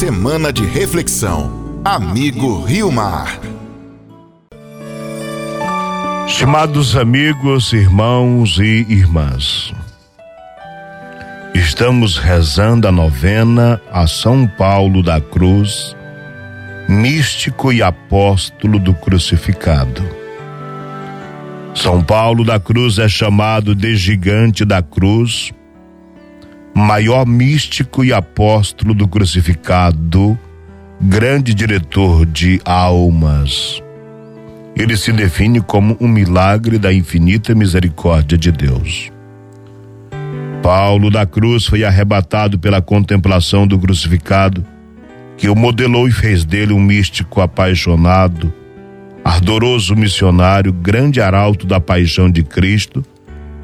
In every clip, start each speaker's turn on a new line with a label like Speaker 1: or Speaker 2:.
Speaker 1: Semana de reflexão. Amigo Rio Mar.
Speaker 2: Estimados amigos, irmãos e irmãs, estamos rezando a novena a São Paulo da Cruz, místico e apóstolo do crucificado. São Paulo da Cruz é chamado de gigante da cruz, maior místico e apóstolo do crucificado, grande diretor de almas. Ele se define como um milagre da infinita misericórdia de Deus. Paulo da Cruz foi arrebatado pela contemplação do crucificado, que o modelou e fez dele um místico apaixonado, ardoroso missionário, grande arauto da paixão de Cristo,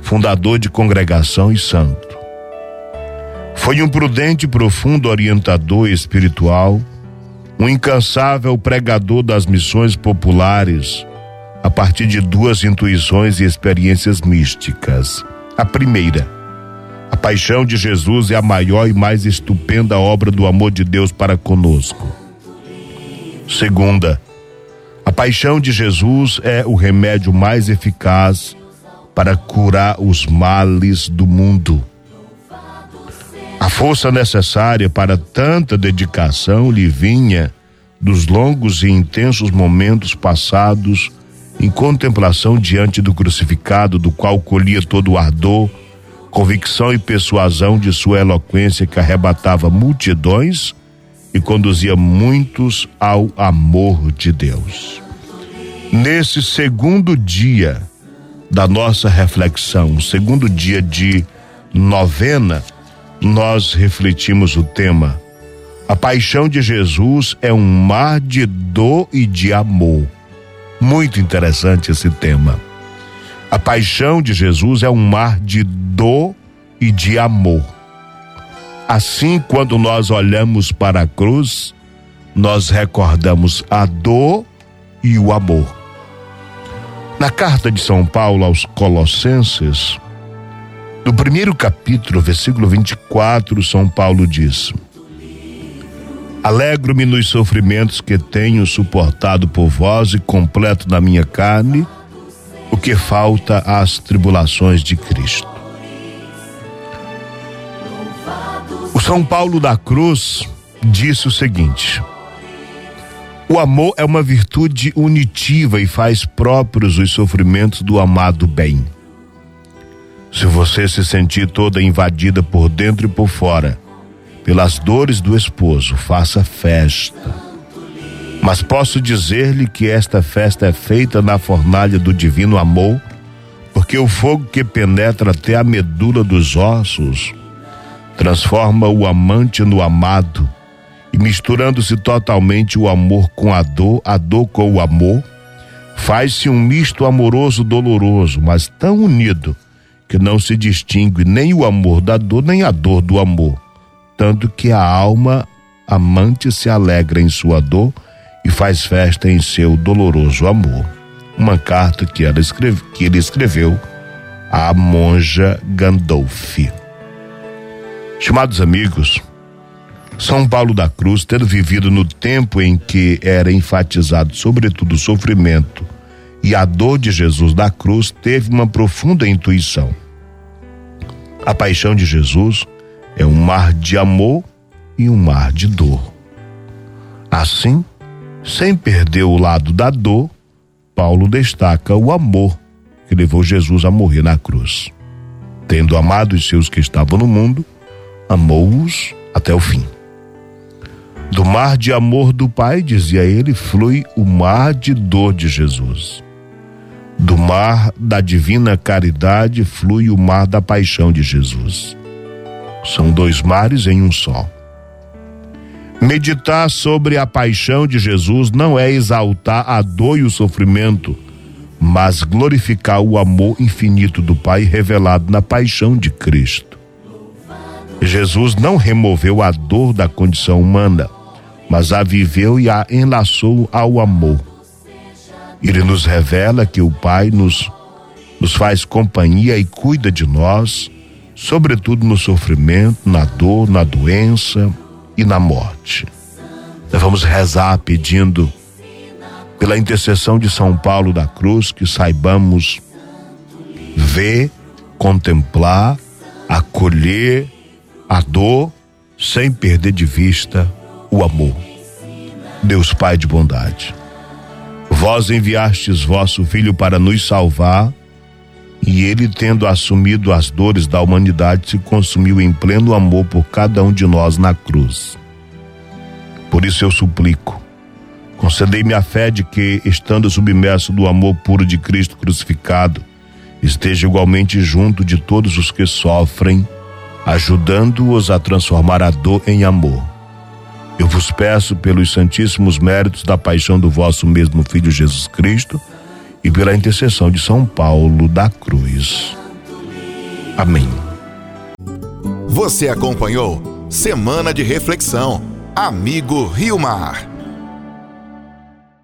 Speaker 2: fundador de congregação e santo. Foi um prudente e profundo orientador espiritual, um incansável pregador das missões populares, a partir de duas intuições e experiências místicas. A primeira, a paixão de Jesus é a maior e mais estupenda obra do amor de Deus para conosco. Segunda, a paixão de Jesus é o remédio mais eficaz para curar os males do mundo. A força necessária para tanta dedicação lhe vinha dos longos e intensos momentos passados em contemplação diante do crucificado, do qual colhia todo o ardor, convicção e persuasão de sua eloquência que arrebatava multidões e conduzia muitos ao amor de Deus. Nesse segundo dia da nossa reflexão, segundo dia de novena, nós refletimos o tema. A paixão de Jesus é um mar de dor e de amor. Muito interessante esse tema. A paixão de Jesus é um mar de dor e de amor. Assim, quando nós olhamos para a cruz, nós recordamos a dor e o amor. Na carta de São Paulo aos Colossenses, no primeiro capítulo, versículo 24, São Paulo diz: Alegro-me nos sofrimentos que tenho suportado por vós e completo na minha carne o que falta às tribulações de Cristo. O São Paulo da Cruz disse o seguinte: O amor é uma virtude unitiva e faz próprios os sofrimentos do amado bem. Se você se sentir toda invadida por dentro e por fora, pelas dores do esposo, faça festa. Mas posso dizer-lhe que esta festa é feita na fornalha do divino amor, porque o fogo que penetra até a medula dos ossos transforma o amante no amado, e misturando-se totalmente o amor com a dor, a dor com o amor, faz-se um misto amoroso doloroso, mas tão unido que não se distingue nem o amor da dor, nem a dor do amor. Tanto que a alma amante se alegra em sua dor e faz festa em seu doloroso amor. Uma carta que, ela escreve, que ele escreveu à monja Gandolfi. Chamados amigos, São Paulo da Cruz, tendo vivido no tempo em que era enfatizado sobretudo o sofrimento e a dor de Jesus da cruz teve uma profunda intuição. A paixão de Jesus é um mar de amor e um mar de dor. Assim, sem perder o lado da dor, Paulo destaca o amor que levou Jesus a morrer na cruz. Tendo amado os seus que estavam no mundo, amou-os até o fim. Do mar de amor do Pai, dizia ele, flui o mar de dor de Jesus. Mar da divina caridade flui o mar da paixão de Jesus. São dois mares em um só. Meditar sobre a paixão de Jesus não é exaltar a dor e o sofrimento, mas glorificar o amor infinito do Pai revelado na paixão de Cristo. Jesus não removeu a dor da condição humana, mas a viveu e a enlaçou ao amor ele nos revela que o Pai nos, nos faz companhia e cuida de nós, sobretudo no sofrimento, na dor, na doença e na morte. Nós vamos rezar pedindo pela intercessão de São Paulo da Cruz que saibamos ver, contemplar, acolher a dor sem perder de vista o amor. Deus Pai de bondade, vós enviastes vosso Filho para nos salvar, e ele, tendo assumido as dores da humanidade, se consumiu em pleno amor por cada um de nós na cruz. Por isso eu suplico, concedei-me a fé de que, estando submerso do amor puro de Cristo crucificado, esteja igualmente junto de todos os que sofrem, ajudando-os a transformar a dor em amor. Eu vos peço pelos santíssimos méritos da paixão do vosso mesmo Filho Jesus Cristo e pela intercessão de São Paulo da Cruz. Amém.
Speaker 1: Você acompanhou Semana de Reflexão. Amigo Rio Mar.